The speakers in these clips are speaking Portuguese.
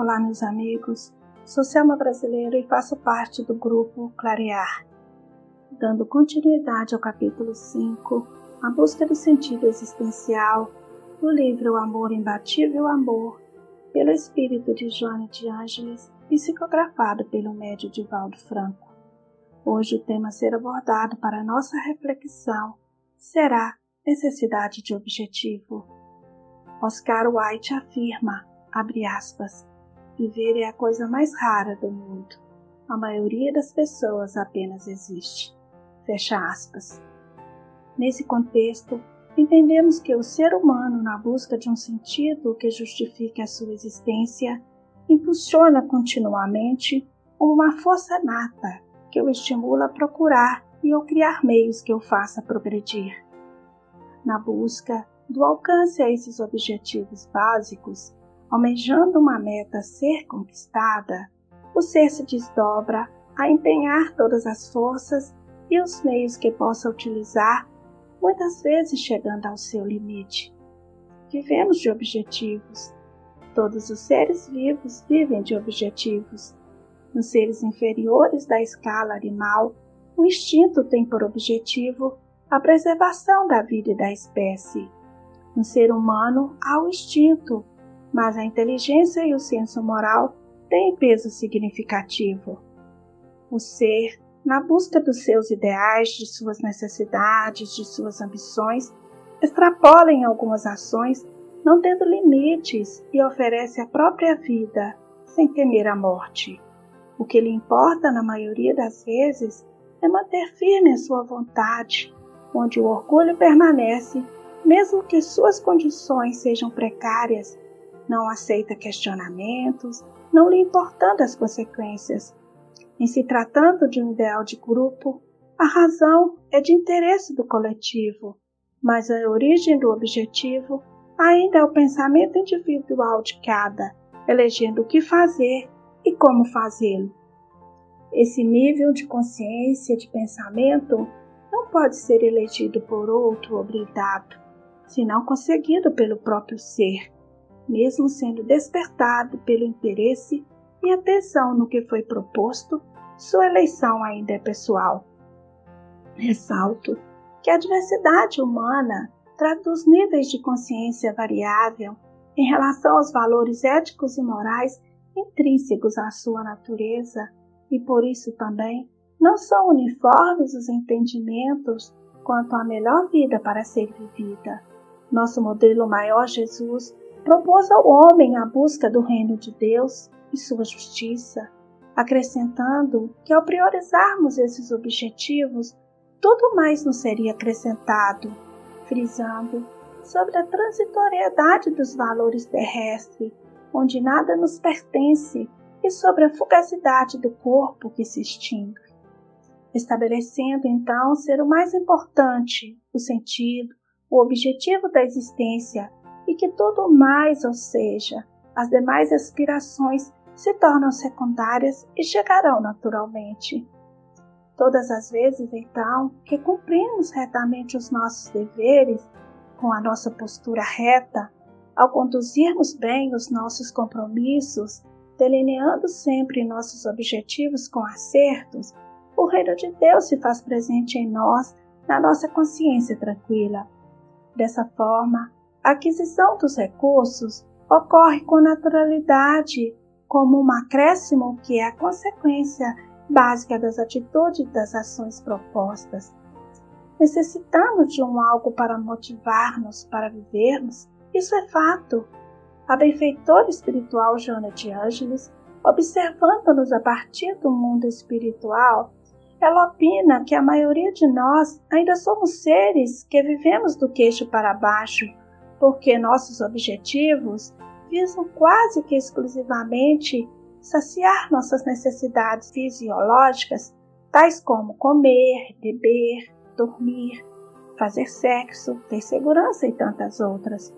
Olá, meus amigos. Sou Selma Brasileira e faço parte do grupo Clarear. Dando continuidade ao capítulo 5, A Busca do Sentido Existencial, do livro O Amor Imbatível Amor, pelo espírito de Joana de Ângeles, psicografado pelo médio Divaldo Franco. Hoje o tema a ser abordado para nossa reflexão será necessidade de objetivo. Oscar Wilde afirma, abre aspas, viver é a coisa mais rara do mundo. A maioria das pessoas apenas existe. Fecha aspas. Nesse contexto, entendemos que o ser humano, na busca de um sentido que justifique a sua existência, impulsiona continuamente uma força nata que o estimula a procurar e a criar meios que o faça progredir. Na busca do alcance a esses objetivos básicos, almejando uma meta ser conquistada, o ser se desdobra a empenhar todas as forças e os meios que possa utilizar, muitas vezes chegando ao seu limite. Vivemos de objetivos. Todos os seres vivos vivem de objetivos. Nos seres inferiores da escala animal, o instinto tem por objetivo a preservação da vida e da espécie. No ser humano há o instinto, mas a inteligência e o senso moral têm peso significativo. O ser, na busca dos seus ideais, de suas necessidades, de suas ambições, extrapola em algumas ações, não tendo limites e oferece a própria vida, sem temer a morte. O que lhe importa, na maioria das vezes, é manter firme a sua vontade, onde o orgulho permanece, mesmo que suas condições sejam precárias, não aceita questionamentos, não lhe importando as consequências. Em se tratando de um ideal de grupo, a razão é de interesse do coletivo, mas a origem do objetivo ainda é o pensamento individual de cada, elegendo o que fazer e como fazê-lo. Esse nível de consciência, de pensamento, não pode ser elegido por outro ou brindado, senão conseguido pelo próprio ser, mesmo sendo despertado pelo interesse e atenção no que foi proposto, sua eleição ainda é pessoal. Ressalto que a diversidade humana traduz níveis de consciência variável em relação aos valores éticos e morais intrínsecos à sua natureza e por isso também não são uniformes os entendimentos quanto à melhor vida para ser vivida. Nosso modelo maior, Jesus, propôs ao homem a busca do reino de Deus e sua justiça, acrescentando que ao priorizarmos esses objetivos, tudo mais nos seria acrescentado, frisando sobre a transitoriedade dos valores terrestres, onde nada nos pertence e sobre a fugacidade do corpo que se extingue, estabelecendo então ser o mais importante, o sentido, o objetivo da existência e que tudo mais, ou seja, as demais aspirações se tornam secundárias e chegarão naturalmente. Todas as vezes, então, que cumprimos retamente os nossos deveres, com a nossa postura reta, ao conduzirmos bem os nossos compromissos delineando sempre nossos objetivos com acertos, o reino de Deus se faz presente em nós, na nossa consciência tranquila. Dessa forma, a aquisição dos recursos ocorre com naturalidade, como um acréscimo que é a consequência básica das atitudes e das ações propostas. Necessitamos de um algo para motivar-nos para vivermos, isso é fato, a benfeitora espiritual Joana de Ângeles, observando-nos a partir do mundo espiritual, ela opina que a maioria de nós ainda somos seres que vivemos do queixo para baixo, porque nossos objetivos visam quase que exclusivamente saciar nossas necessidades fisiológicas, tais como comer, beber, dormir, fazer sexo, ter segurança e tantas outras.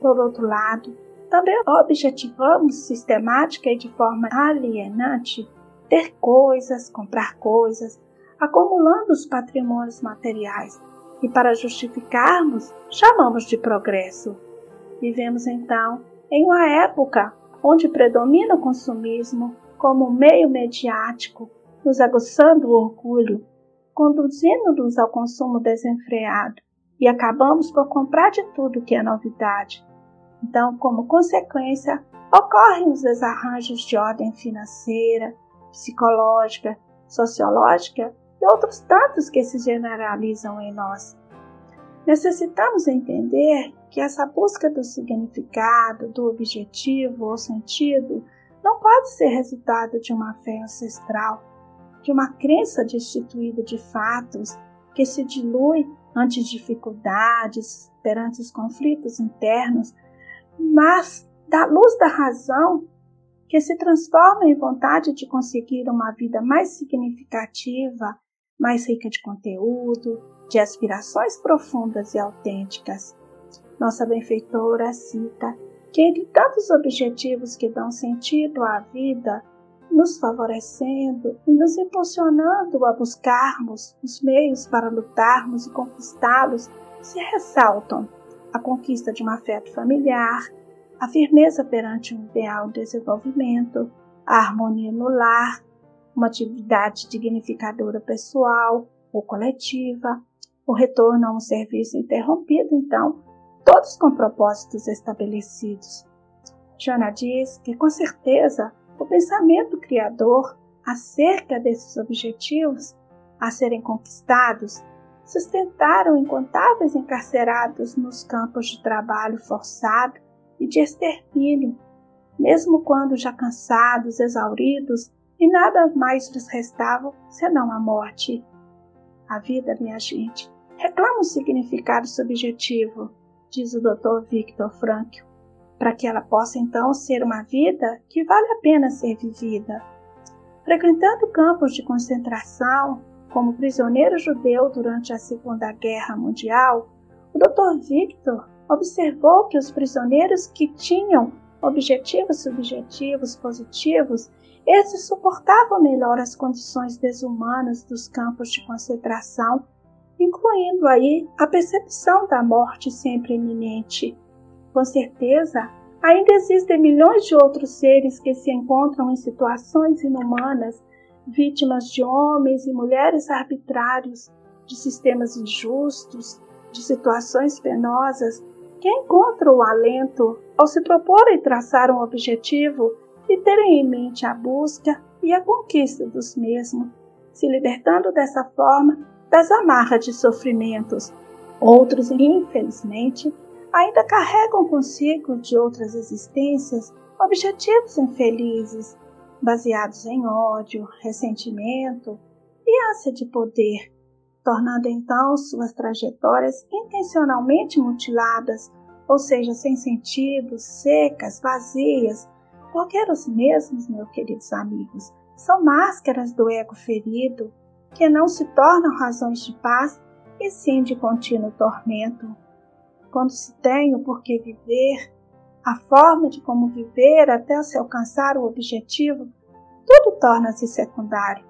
Por outro lado, também objetivamos sistemática e de forma alienante ter coisas, comprar coisas, acumulando os patrimônios materiais e para justificarmos chamamos de progresso. Vivemos então em uma época onde predomina o consumismo como meio mediático, nos aguçando o orgulho, conduzindo-nos ao consumo desenfreado e acabamos por comprar de tudo que é novidade. Então, como consequência, ocorrem os desarranjos de ordem financeira, psicológica, sociológica e outros tantos que se generalizam em nós. Necessitamos entender que essa busca do significado, do objetivo ou sentido não pode ser resultado de uma fé ancestral, de uma crença destituída de fatos que se dilui ante dificuldades, perante os conflitos internos, mas da luz da razão que se transforma em vontade de conseguir uma vida mais significativa, mais rica de conteúdo, de aspirações profundas e autênticas. Nossa benfeitora cita que entre tantos objetivos que dão sentido à vida, nos favorecendo e nos impulsionando a buscarmos os meios para lutarmos e conquistá-los, se ressaltam a conquista de um afeto familiar, a firmeza perante um ideal de desenvolvimento, a harmonia no lar, uma atividade dignificadora pessoal ou coletiva, o retorno a um serviço interrompido, então, todos com propósitos estabelecidos. Jona diz que, com certeza, o pensamento criador acerca desses objetivos a serem conquistados sustentaram incontáveis encarcerados nos campos de trabalho forçado e de extermínio, mesmo quando já cansados, exauridos, e nada mais lhes restava senão a morte. A vida, minha gente, reclama um significado subjetivo, diz o Dr. Victor Frankl, para que ela possa então ser uma vida que vale a pena ser vivida. Frequentando campos de concentração, como prisioneiro judeu durante a Segunda Guerra Mundial, o Dr. Victor observou que os prisioneiros que tinham objetivos subjetivos positivos, esses suportavam melhor as condições desumanas dos campos de concentração, incluindo aí a percepção da morte sempre iminente. Com certeza, ainda existem milhões de outros seres que se encontram em situações inumanas, vítimas de homens e mulheres arbitrários, de sistemas injustos, de situações penosas que encontram o alento ao se proporem traçar um objetivo e terem em mente a busca e a conquista dos mesmos, se libertando dessa forma das amarras de sofrimentos. Outros, infelizmente, ainda carregam consigo de outras existências objetivos infelizes, baseados em ódio, ressentimento e ânsia de poder, tornando então suas trajetórias intencionalmente mutiladas, ou seja, sem sentido, secas, vazias, porque os mesmos, meus queridos amigos, são máscaras do ego ferido, que não se tornam razões de paz e sim de contínuo tormento. Quando se tem o porquê viver, a forma de como viver até se alcançar o objetivo, tudo torna-se secundário.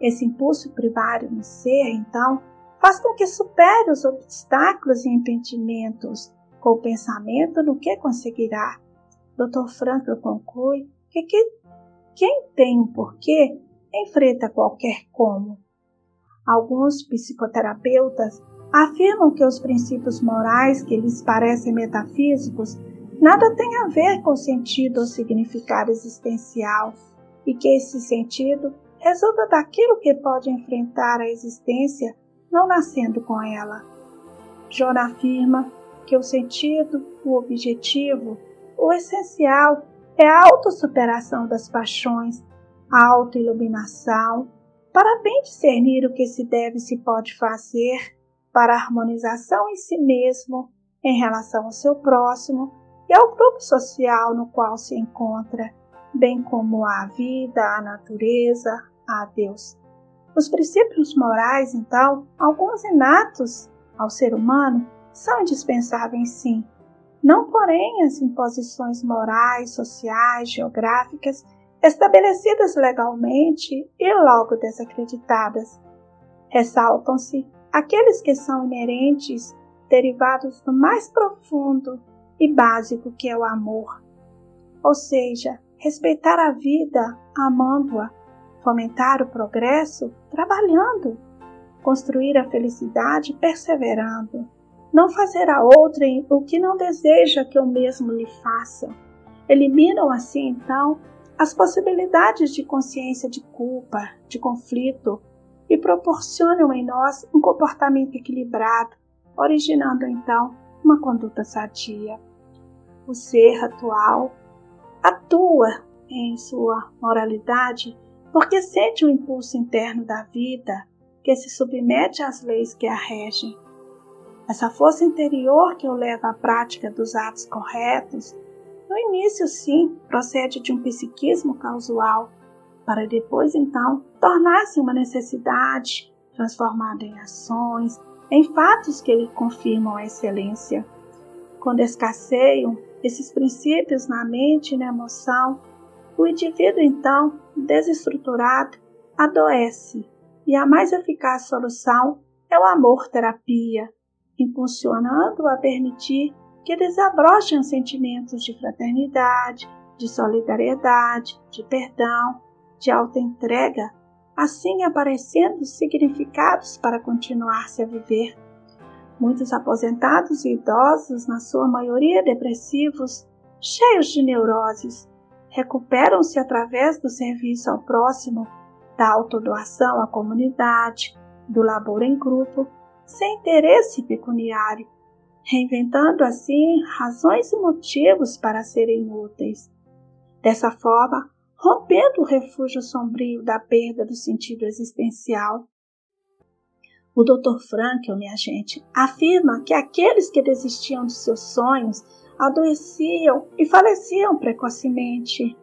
Esse impulso primário no ser, então, faz com que supere os obstáculos e impedimentos, com o pensamento no que conseguirá. Dr. Frankl conclui que, que quem tem um porquê enfrenta qualquer como. Alguns psicoterapeutas afirmam que os princípios morais que lhes parecem metafísicos nada têm a ver com o sentido ou significado existencial e que esse sentido resulta daquilo que pode enfrentar a existência não nascendo com ela. John afirma que o sentido, o objetivo, o essencial é a autossuperação das paixões, a autoiluminação, para bem discernir o que se deve e se pode fazer para a harmonização em si mesmo em relação ao seu próximo e ao grupo social no qual se encontra, bem como à vida, à natureza, a Deus. Os princípios morais, então, alguns inatos ao ser humano, são indispensáveis sim. Não, porém, as imposições morais, sociais, geográficas estabelecidas legalmente e logo desacreditadas. Ressaltam-se aqueles que são inerentes, derivados do mais profundo e básico que é o amor. ou seja, respeitar a vida amando-a, fomentar o progresso trabalhando, construir a felicidade perseverando, não fazer a outrem o que não deseja que o mesmo lhe faça. Eliminam assim, então, as possibilidades de consciência de culpa, de conflito, e proporcionam em nós um comportamento equilibrado, originando então uma conduta sadia. O ser atual atua em sua moralidade porque sente o impulso interno da vida que se submete às leis que a regem. Essa força interior que o leva à prática dos atos corretos, no início sim procede de um psiquismo causal, para depois então tornar-se uma necessidade, transformada em ações, em fatos que lhe confirmam a excelência. Quando escasseiam esses princípios na mente e na emoção, o indivíduo então, desestruturado, adoece, e a mais eficaz solução é o amor-terapia, impulsionando-o a permitir que desabrochem os sentimentos de fraternidade, de solidariedade, de perdão, de alta entrega, assim aparecendo significados para continuar-se a viver. Muitos aposentados e idosos, na sua maioria depressivos, cheios de neuroses, recuperam-se através do serviço ao próximo, da autodoação à comunidade, do labor em grupo, sem interesse pecuniário, reinventando assim razões e motivos para serem úteis. Dessa forma, rompendo o refúgio sombrio da perda do sentido existencial. O Dr. Frankl, minha gente, afirma que aqueles que desistiam de seus sonhos adoeciam e faleciam precocemente.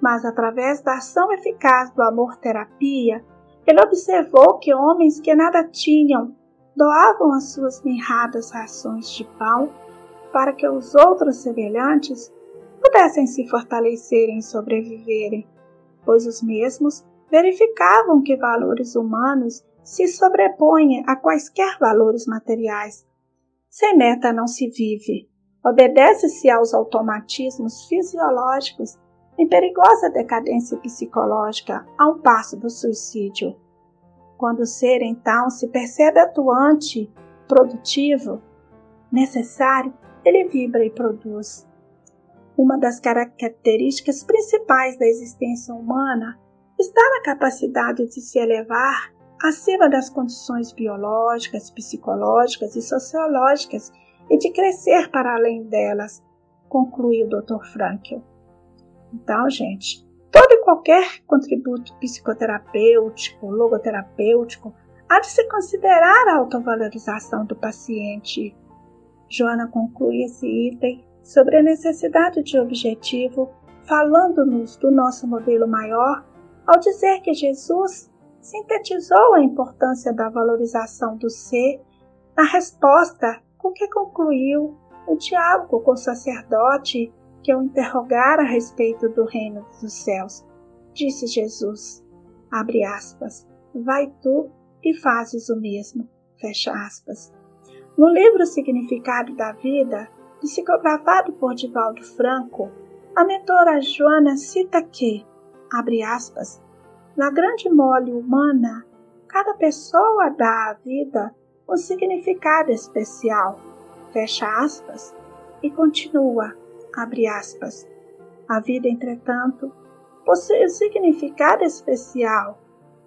Mas através da ação eficaz do amor-terapia, ele observou que homens que nada tinham doavam as suas mirradas rações de pão para que os outros semelhantes pudessem se fortalecerem e sobreviverem, pois os mesmos verificavam que valores humanos se sobrepõem a quaisquer valores materiais. Sem meta não se vive. Obedece-se aos automatismos fisiológicos em perigosa decadência psicológica a um passo do suicídio. Quando o ser então se percebe atuante, produtivo, necessário, ele vibra e produz. Uma das características principais da existência humana está na capacidade de se elevar acima das condições biológicas, psicológicas e sociológicas e de crescer para além delas, concluiu o Dr. Frankl. Então, gente, todo e qualquer contributo psicoterapêutico, logoterapêutico, há de se considerar a autovalorização do paciente. Joana conclui esse item sobre a necessidade de objetivo, falando-nos do nosso modelo maior, ao dizer que Jesus sintetizou a importância da valorização do ser na resposta com que concluiu o diálogo com o sacerdote que o interrogara a respeito do reino dos céus. Disse Jesus, abre aspas, vai tu e fazes o mesmo, fecha aspas. No livro Significado da Vida, psicografado por Divaldo Franco, a mentora Joana cita que, abre aspas, na grande mole humana, cada pessoa dá à vida um significado especial, fecha aspas, e continua, abre aspas. A vida, entretanto, possui um significado especial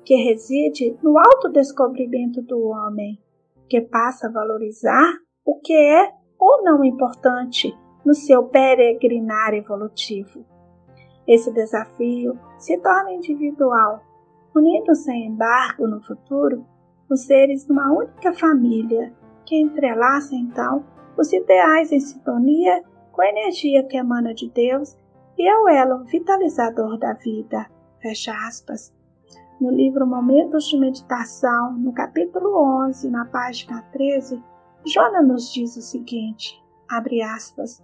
que reside no autodescobrimento do homem, que passa a valorizar o que é ou não importante no seu peregrinar evolutivo. Esse desafio se torna individual, unindo sem embargo no futuro os seres numa única família que entrelaça então os ideais em sintonia com a energia que emana de Deus e é o elo vitalizador da vida. Fecha aspas. No livro Momentos de Meditação, no capítulo 11, na página 13, Jona nos diz o seguinte: abre aspas.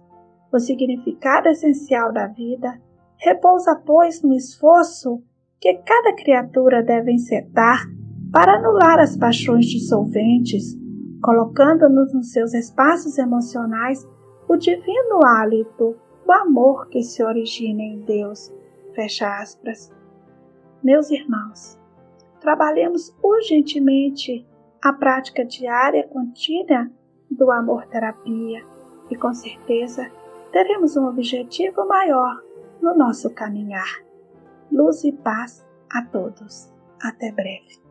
O significado essencial da vida repousa, pois, no esforço que cada criatura deve encetar para anular as paixões dissolventes, colocando-nos nos seus espaços emocionais o divino hálito do amor que se origina em Deus. Fecha aspas. Meus irmãos, trabalhemos urgentemente a prática diária contínua do amor-terapia e com certeza teremos um objetivo maior no nosso caminhar. Luz e paz a todos. Até breve.